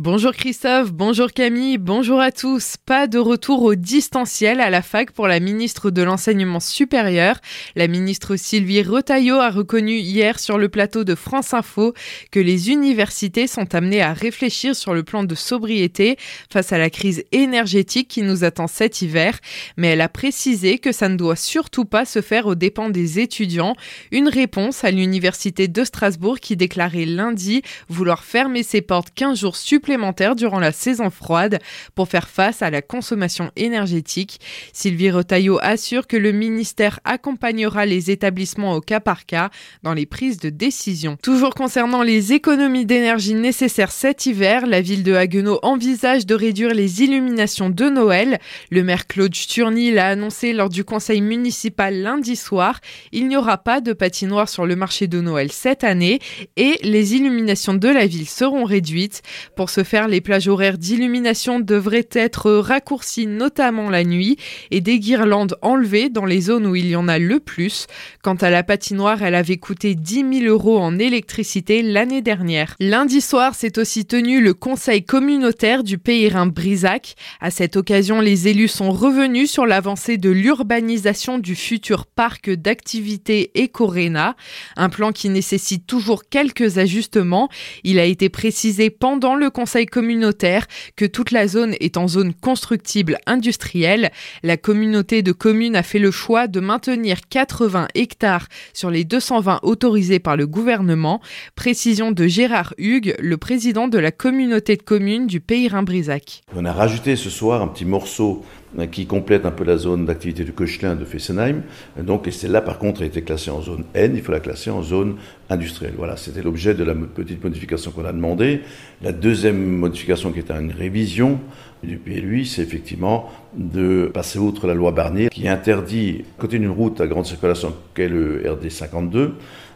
Bonjour Christophe, bonjour Camille, bonjour à tous. Pas de retour au distanciel à la fac pour la ministre de l'Enseignement supérieur. La ministre Sylvie Retailleau a reconnu hier sur le plateau de France Info que les universités sont amenées à réfléchir sur le plan de sobriété face à la crise énergétique qui nous attend cet hiver. Mais elle a précisé que ça ne doit surtout pas se faire aux dépens des étudiants. Une réponse à l'université de Strasbourg qui déclarait lundi vouloir fermer ses portes 15 jours supplémentaires supplémentaires durant la saison froide pour faire face à la consommation énergétique. Sylvie Retailleau assure que le ministère accompagnera les établissements au cas par cas dans les prises de décision. Toujours concernant les économies d'énergie nécessaires cet hiver, la ville de Haguenau envisage de réduire les illuminations de Noël. Le maire Claude Sturny l'a annoncé lors du conseil municipal lundi soir. Il n'y aura pas de patinoire sur le marché de Noël cette année et les illuminations de la ville seront réduites. Pour ce faire, les plages horaires d'illumination devraient être raccourcies notamment la nuit et des guirlandes enlevées dans les zones où il y en a le plus. Quant à la patinoire, elle avait coûté 10 000 euros en électricité l'année dernière. Lundi soir, s'est aussi tenu le conseil communautaire du Pays Rhin-Brisac. À cette occasion, les élus sont revenus sur l'avancée de l'urbanisation du futur parc d'activités Ecorena, un plan qui nécessite toujours quelques ajustements. Il a été précisé pendant le conseil conseil communautaire que toute la zone est en zone constructible industrielle. La communauté de communes a fait le choix de maintenir 80 hectares sur les 220 autorisés par le gouvernement. Précision de Gérard Hugues, le président de la communauté de communes du Pays Rhin-Brisac. On a rajouté ce soir un petit morceau qui complète un peu la zone d'activité du Cochelin de Fessenheim. Donc, et celle-là, par contre, a été classée en zone N, il faut la classer en zone industrielle. Voilà, c'était l'objet de la petite modification qu'on a demandé. La deuxième modification qui est une révision du PLUI, c'est effectivement de passer outre la loi Barnier qui interdit, côté d'une route à grande circulation qu'est le RD 52,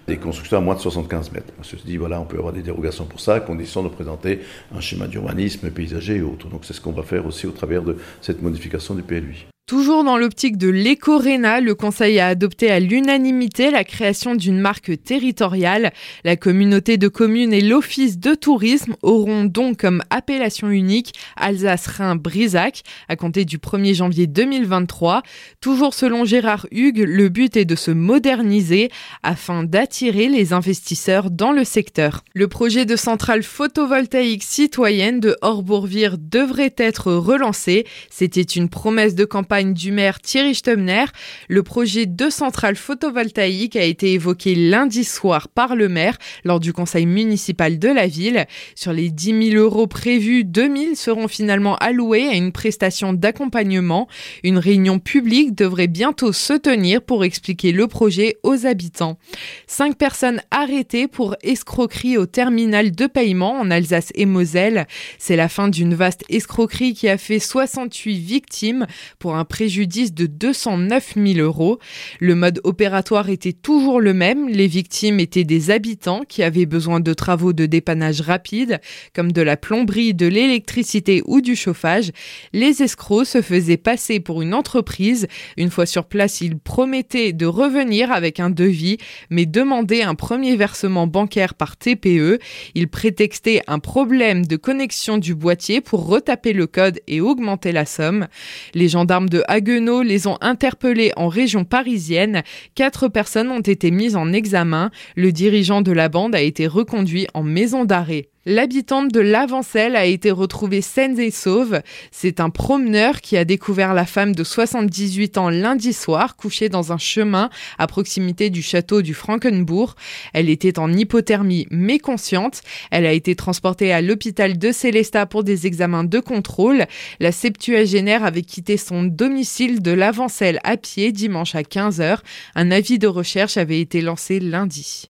des constructions à moins de 75 mètres. On se dit, voilà, on peut avoir des dérogations pour ça, à condition de présenter un schéma d'urbanisme paysager et autres. Donc c'est ce qu'on va faire aussi au travers de cette modification du PLUI. Toujours dans l'optique de l'éco-RENA, le Conseil a adopté à l'unanimité la création d'une marque territoriale. La communauté de communes et l'Office de tourisme auront donc comme appellation unique Alsace-Rhin-Brisac à compter du 1er janvier 2023. Toujours selon Gérard Hugues, le but est de se moderniser afin d'attirer les investisseurs dans le secteur. Le projet de centrale photovoltaïque citoyenne de Orbourvire devrait être relancé. C'était une promesse de campagne du maire Thierry Stemner, le projet de centrale photovoltaïque a été évoqué lundi soir par le maire lors du conseil municipal de la ville. Sur les 10 000 euros prévus, 2 000 seront finalement alloués à une prestation d'accompagnement. Une réunion publique devrait bientôt se tenir pour expliquer le projet aux habitants. Cinq personnes arrêtées pour escroquerie au terminal de paiement en Alsace et Moselle. C'est la fin d'une vaste escroquerie qui a fait 68 victimes pour un préjudice de 209 000 euros. Le mode opératoire était toujours le même. Les victimes étaient des habitants qui avaient besoin de travaux de dépannage rapide, comme de la plomberie, de l'électricité ou du chauffage. Les escrocs se faisaient passer pour une entreprise. Une fois sur place, ils promettaient de revenir avec un devis, mais demandaient un premier versement bancaire par TPE. Ils prétextaient un problème de connexion du boîtier pour retaper le code et augmenter la somme. Les gendarmes Haguenau les ont interpellés en région parisienne. Quatre personnes ont été mises en examen. Le dirigeant de la bande a été reconduit en maison d'arrêt. L'habitante de l'Avancelle a été retrouvée saine et sauve. C'est un promeneur qui a découvert la femme de 78 ans lundi soir, couchée dans un chemin à proximité du château du Frankenbourg. Elle était en hypothermie mais consciente. Elle a été transportée à l'hôpital de Célestat pour des examens de contrôle. La septuagénaire avait quitté son domicile de l'Avancelle à pied dimanche à 15h. Un avis de recherche avait été lancé lundi.